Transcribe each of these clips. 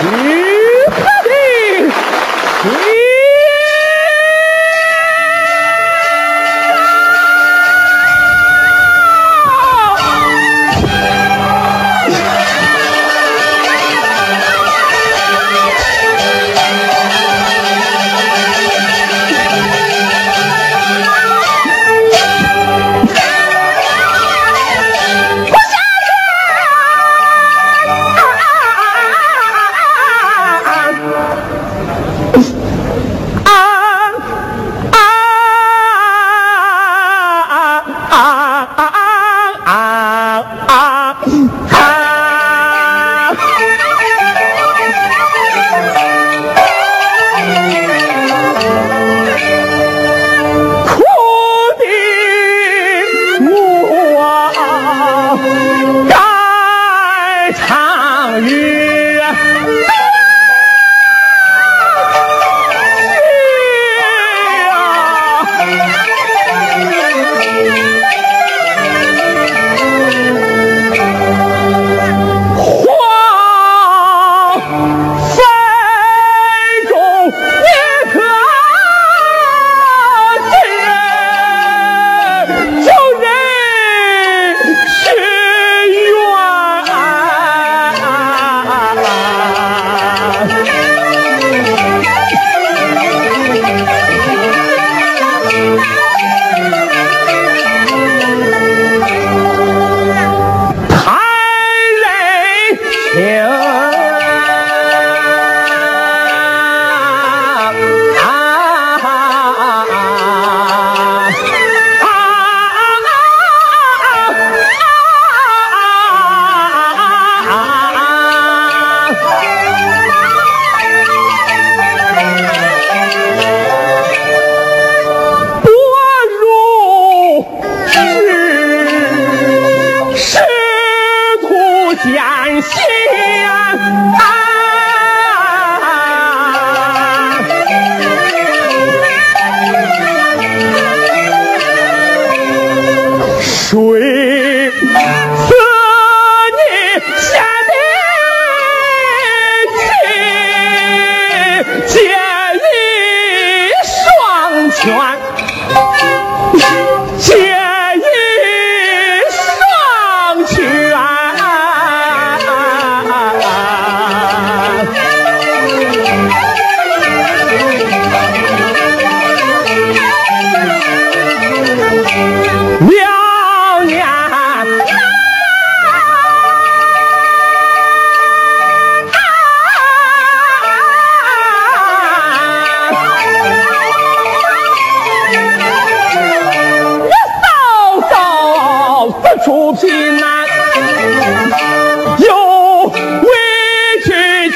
Yeah. 雨。啊水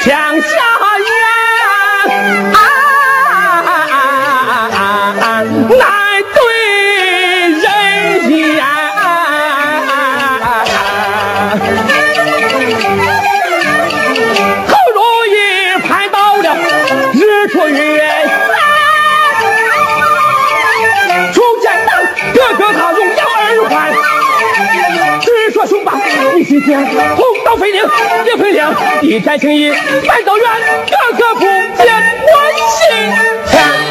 枪下冤，难对人言。好容易盼到了日出月圆，初见那哥哥他荣耀而还。只说雄霸，一今间红刀飞领，也飞领。一片情谊，半道远，哥哥不见关心。